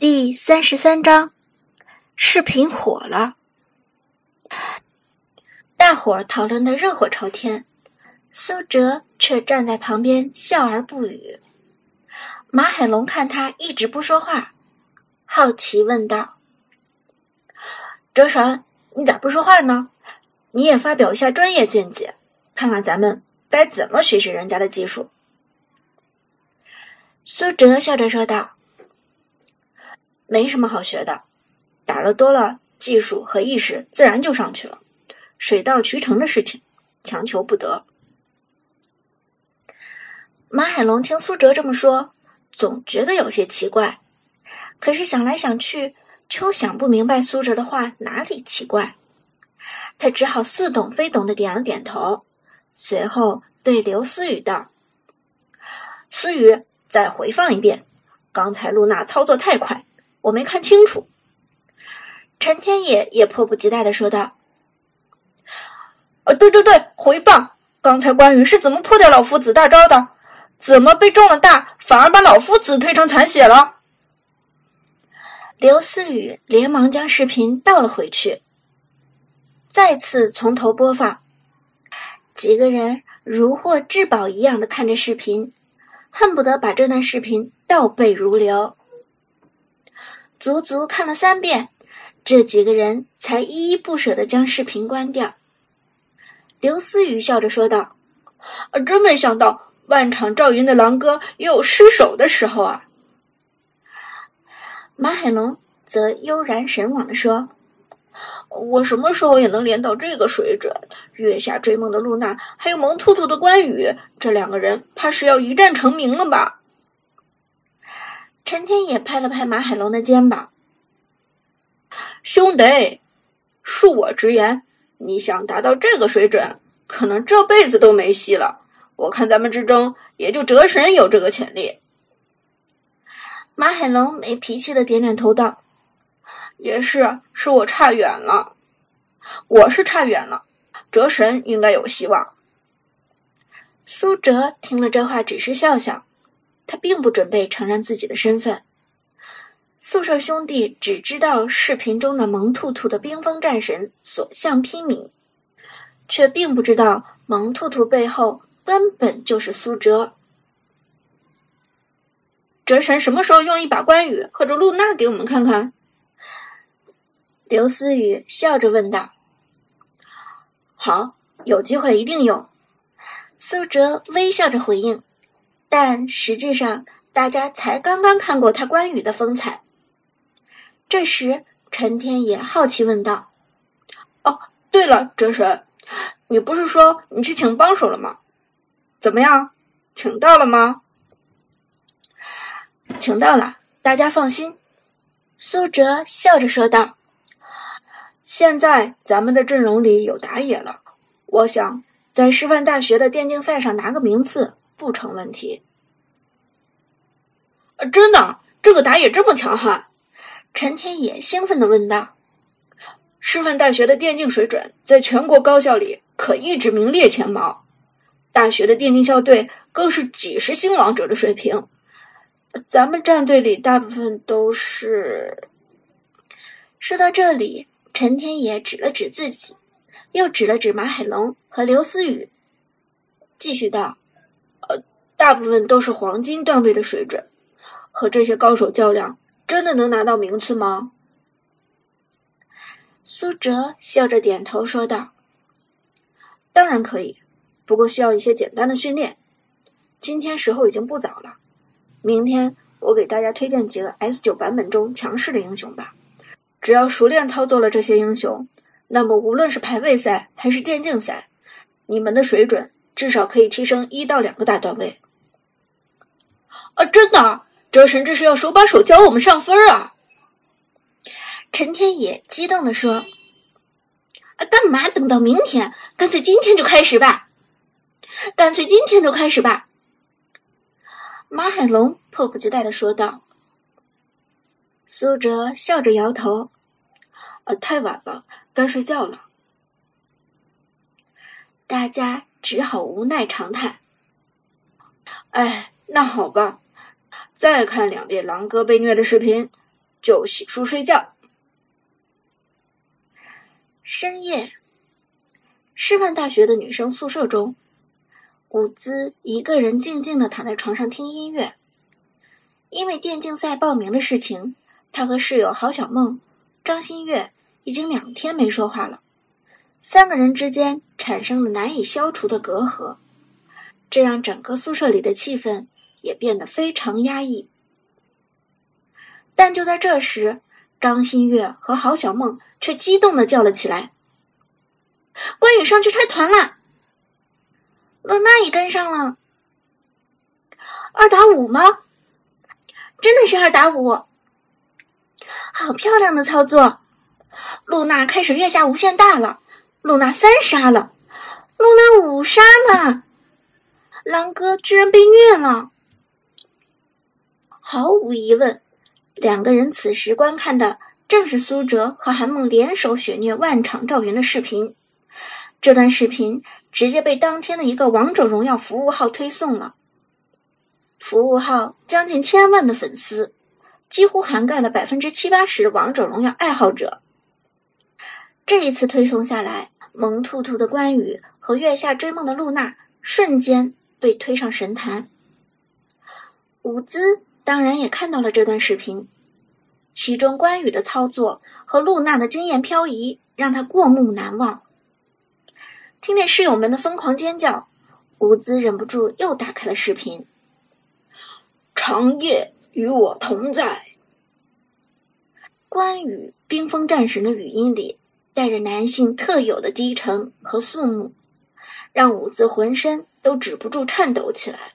第三十三章，视频火了，大伙儿讨论的热火朝天，苏哲却站在旁边笑而不语。马海龙看他一直不说话，好奇问道：“哲神，你咋不说话呢？你也发表一下专业见解，看看咱们该怎么学习人家的技术。”苏哲笑着说道。没什么好学的，打了多了，技术和意识自然就上去了，水到渠成的事情，强求不得。马海龙听苏哲这么说，总觉得有些奇怪，可是想来想去，却想不明白苏哲的话哪里奇怪，他只好似懂非懂的点了点头，随后对刘思雨道：“思雨，再回放一遍，刚才露娜操作太快。”我没看清楚，陈天野也迫不及待的说道：“呃，对对对，回放刚才关羽是怎么破掉老夫子大招的？怎么被中了大，反而把老夫子推成残血了？”刘思雨连忙将视频倒了回去，再次从头播放。几个人如获至宝一样的看着视频，恨不得把这段视频倒背如流。足足看了三遍，这几个人才依依不舍的将视频关掉。刘思雨笑着说道：“真没想到，万场赵云的狼哥也有失手的时候啊。”马海龙则悠然神往的说：“我什么时候也能练到这个水准？月下追梦的露娜，还有萌兔兔的关羽，这两个人怕是要一战成名了吧？”陈天也拍了拍马海龙的肩膀：“兄弟，恕我直言，你想达到这个水准，可能这辈子都没戏了。我看咱们之中，也就哲神有这个潜力。”马海龙没脾气的点点头道：“也是，是我差远了，我是差远了，哲神应该有希望。”苏哲听了这话，只是笑笑。他并不准备承认自己的身份。宿舍兄弟只知道视频中的萌兔兔的冰封战神所向披靡，却并不知道萌兔兔背后根本就是苏哲。哲神什么时候用一把关羽或者露娜给我们看看？刘思雨笑着问道。好，有机会一定用。苏哲微笑着回应。但实际上，大家才刚刚看过他关羽的风采。这时，陈天也好奇问道：“哦，对了，哲神，你不是说你去请帮手了吗？怎么样，请到了吗？”“请到了，大家放心。”苏哲笑着说道：“现在咱们的阵容里有打野了，我想在师范大学的电竞赛上拿个名次。”不成问题。真的，这个打野这么强悍？陈天野兴奋的问道。师范大学的电竞水准，在全国高校里可一直名列前茅。大学的电竞校队更是几十星王者的水平。咱们战队里大部分都是……说到这里，陈天野指了指自己，又指了指马海龙和刘思雨，继续道。大部分都是黄金段位的水准，和这些高手较量，真的能拿到名次吗？苏哲笑着点头说道：“当然可以，不过需要一些简单的训练。今天时候已经不早了，明天我给大家推荐几个 S 九版本中强势的英雄吧。只要熟练操作了这些英雄，那么无论是排位赛还是电竞赛，你们的水准至少可以提升一到两个大段位。”啊，真的，哲神这是要手把手教我们上分啊！陈天野激动的说：“啊，干嘛等到明天？干脆今天就开始吧！干脆今天就开始吧！”马海龙迫不及待的说道。苏哲笑着摇头：“啊，太晚了，该睡觉了。”大家只好无奈长叹：“哎。”那好吧，再看两遍狼哥被虐的视频，就洗漱睡觉。深夜，师范大学的女生宿舍中，伍兹一个人静静的躺在床上听音乐。因为电竞赛报名的事情，他和室友郝小梦、张馨月已经两天没说话了，三个人之间产生了难以消除的隔阂，这让整个宿舍里的气氛也变得非常压抑。但就在这时，张馨月和郝小梦却激动的叫了起来：“关羽上去拆团啦！”露娜也跟上了，二打五吗？真的是二打五，好漂亮的操作！露娜开始月下无限大了，露娜三杀了，露娜五杀了，狼哥居然被虐了。毫无疑问，两个人此时观看的正是苏哲和韩梦联手血虐万场赵云的视频。这段视频直接被当天的一个王者荣耀服务号推送了。服务号将近千万的粉丝，几乎涵盖了百分之七八十的王者荣耀爱好者。这一次推送下来，萌兔兔的关羽和月下追梦的露娜瞬间被推上神坛。舞姿当然也看到了这段视频，其中关羽的操作和露娜的惊艳漂移让他过目难忘。听见室友们的疯狂尖叫，伍兹忍不住又打开了视频。长夜与我同在。关羽冰封战神的语音里带着男性特有的低沉和肃穆，让伍兹浑身都止不住颤抖起来。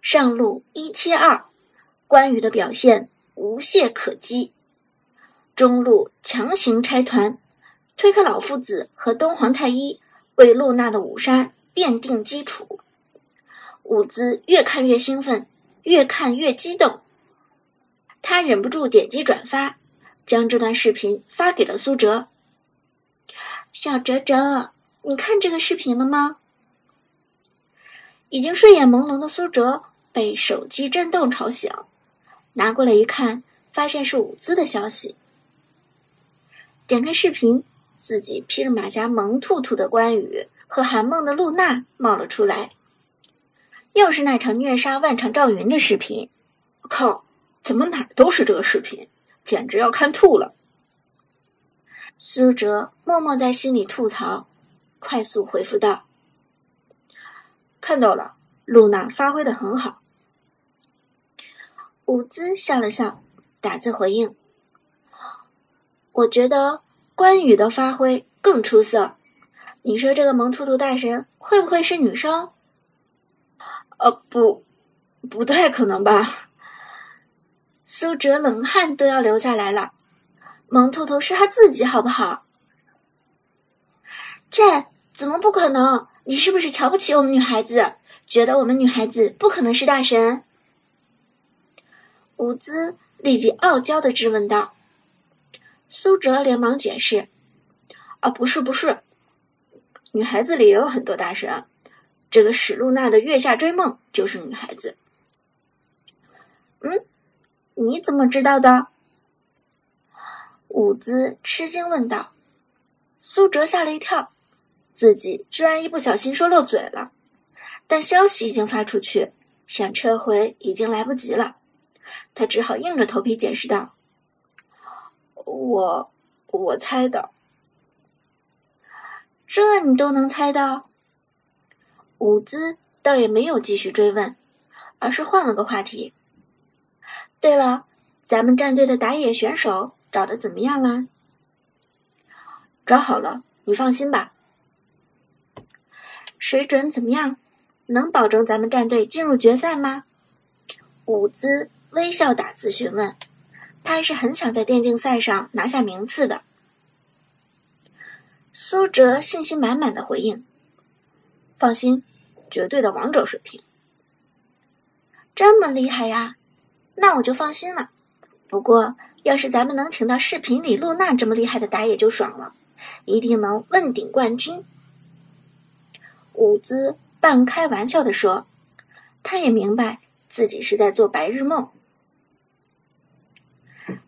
上路一切二，关羽的表现无懈可击。中路强行拆团，推开老夫子和东皇太一，为露娜的五杀奠定基础。伍兹越看越兴奋，越看越激动。他忍不住点击转发，将这段视频发给了苏哲。小哲哲，你看这个视频了吗？已经睡眼朦胧的苏哲被手机震动吵醒，拿过来一看，发现是伍兹的消息。点开视频，自己披着马甲萌兔兔的关羽和韩梦的露娜冒了出来。又是那场虐杀万场赵云的视频，靠！怎么哪儿都是这个视频，简直要看吐了。苏哲默默在心里吐槽，快速回复道：“看到了，露娜发挥的很好。”伍兹笑了笑，打字回应：“我觉得关羽的发挥更出色。你说这个萌兔兔大神会不会是女生？”呃，不，不太可能吧？苏哲冷汗都要流下来了。萌兔兔是他自己，好不好？这怎么不可能？你是不是瞧不起我们女孩子？觉得我们女孩子不可能是大神？伍兹立即傲娇的质问道。苏哲连忙解释：“啊，不是，不是，女孩子里也有很多大神。”这个史露娜的月下追梦就是女孩子。嗯，你怎么知道的？伍兹吃惊问道。苏哲吓了一跳，自己居然一不小心说漏嘴了。但消息已经发出去，想撤回已经来不及了。他只好硬着头皮解释道：“我我猜的。”这你都能猜到？伍兹倒也没有继续追问，而是换了个话题。对了，咱们战队的打野选手找的怎么样了？找好了，你放心吧。水准怎么样？能保证咱们战队进入决赛吗？伍兹微笑打字询问，他还是很想在电竞赛上拿下名次的。苏哲信心满满的回应：“放心。”绝对的王者水平，这么厉害呀？那我就放心了。不过，要是咱们能请到视频里露娜这么厉害的打野就爽了，一定能问鼎冠军。伍兹半开玩笑的说，他也明白自己是在做白日梦。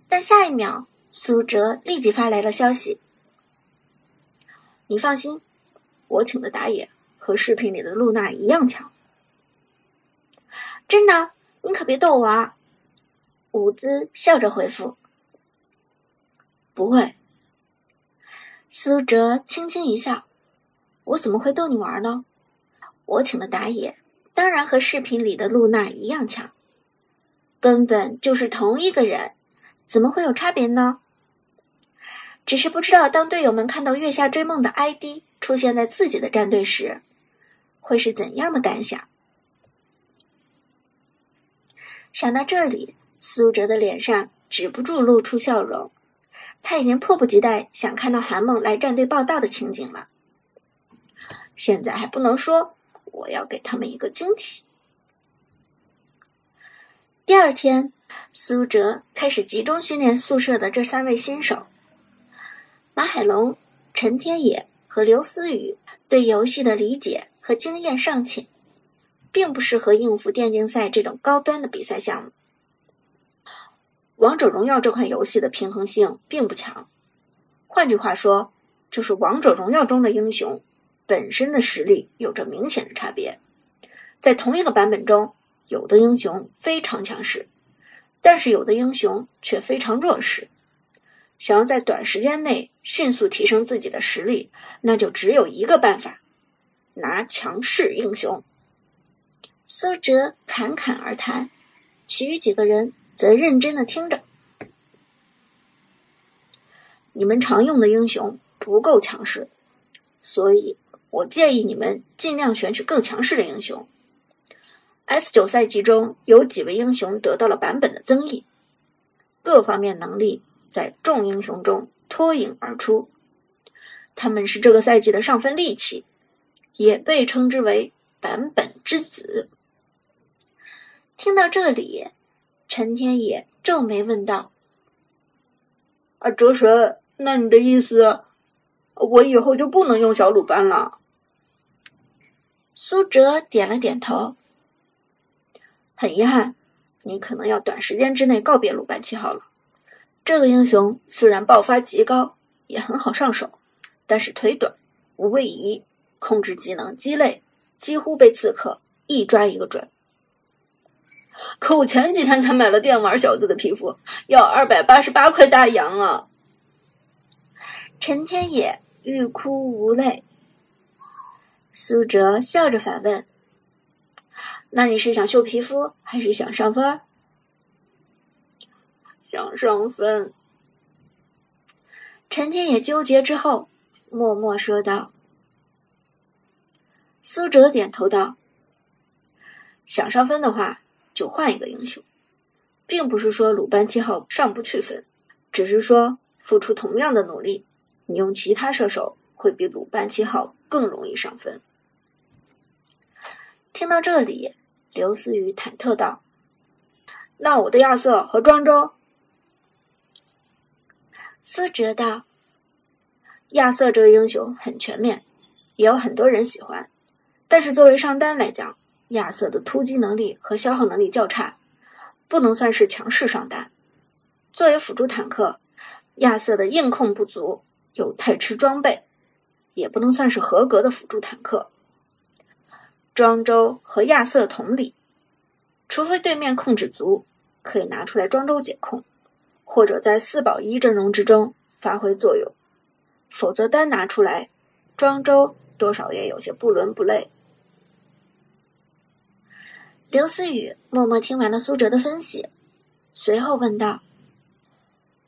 但下一秒，苏哲立即发来了消息：“你放心，我请的打野和视频里的露娜一样强。”真的？你可别逗我啊！伍兹笑着回复：“不会。”苏哲轻轻一笑：“我怎么会逗你玩呢？我请的打野当然和视频里的露娜一样强，根本就是同一个人，怎么会有差别呢？只是不知道当队友们看到月下追梦的 ID 出现在自己的战队时，会是怎样的感想。”想到这里，苏哲的脸上止不住露出笑容。他已经迫不及待想看到韩梦来战队报道的情景了。现在还不能说，我要给他们一个惊喜。第二天，苏哲开始集中训练宿舍的这三位新手：马海龙、陈天野和刘思雨。对游戏的理解和经验尚浅。并不适合应付电竞赛这种高端的比赛项目。王者荣耀这款游戏的平衡性并不强，换句话说，就是王者荣耀中的英雄本身的实力有着明显的差别。在同一个版本中，有的英雄非常强势，但是有的英雄却非常弱势。想要在短时间内迅速提升自己的实力，那就只有一个办法：拿强势英雄。苏哲侃侃而谈，其余几个人则认真的听着。你们常用的英雄不够强势，所以我建议你们尽量选取更强势的英雄。S 九赛季中有几位英雄得到了版本的增益，各方面能力在众英雄中脱颖而出，他们是这个赛季的上分利器，也被称之为版本之子。听到这里，陈天野皱眉问道：“啊，哲神，那你的意思，我以后就不能用小鲁班了？”苏哲点了点头。很遗憾，你可能要短时间之内告别鲁班七号了。这个英雄虽然爆发极高，也很好上手，但是腿短，无位移，控制技能鸡肋，几乎被刺客一抓一个准。可我前几天才买了电玩小子的皮肤，要二百八十八块大洋啊！陈天野欲哭无泪。苏哲笑着反问：“那你是想秀皮肤，还是想上分？”想上分。陈天野纠结之后，默默说道。苏哲点头道：“想上分的话。”就换一个英雄，并不是说鲁班七号上不去分，只是说付出同样的努力，你用其他射手会比鲁班七号更容易上分。听到这里，刘思雨忐忑道：“那我的亚瑟和庄周？”苏哲道：“亚瑟这个英雄很全面，也有很多人喜欢，但是作为上单来讲。”亚瑟的突击能力和消耗能力较差，不能算是强势上单。作为辅助坦克，亚瑟的硬控不足，又太吃装备，也不能算是合格的辅助坦克。庄周和亚瑟同理，除非对面控制足，可以拿出来庄周解控，或者在四保一阵容之中发挥作用，否则单拿出来，庄周多少也有些不伦不类。刘思雨默默听完了苏哲的分析，随后问道：“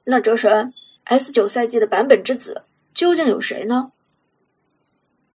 那哲神，S 九赛季的版本之子究竟有谁呢？”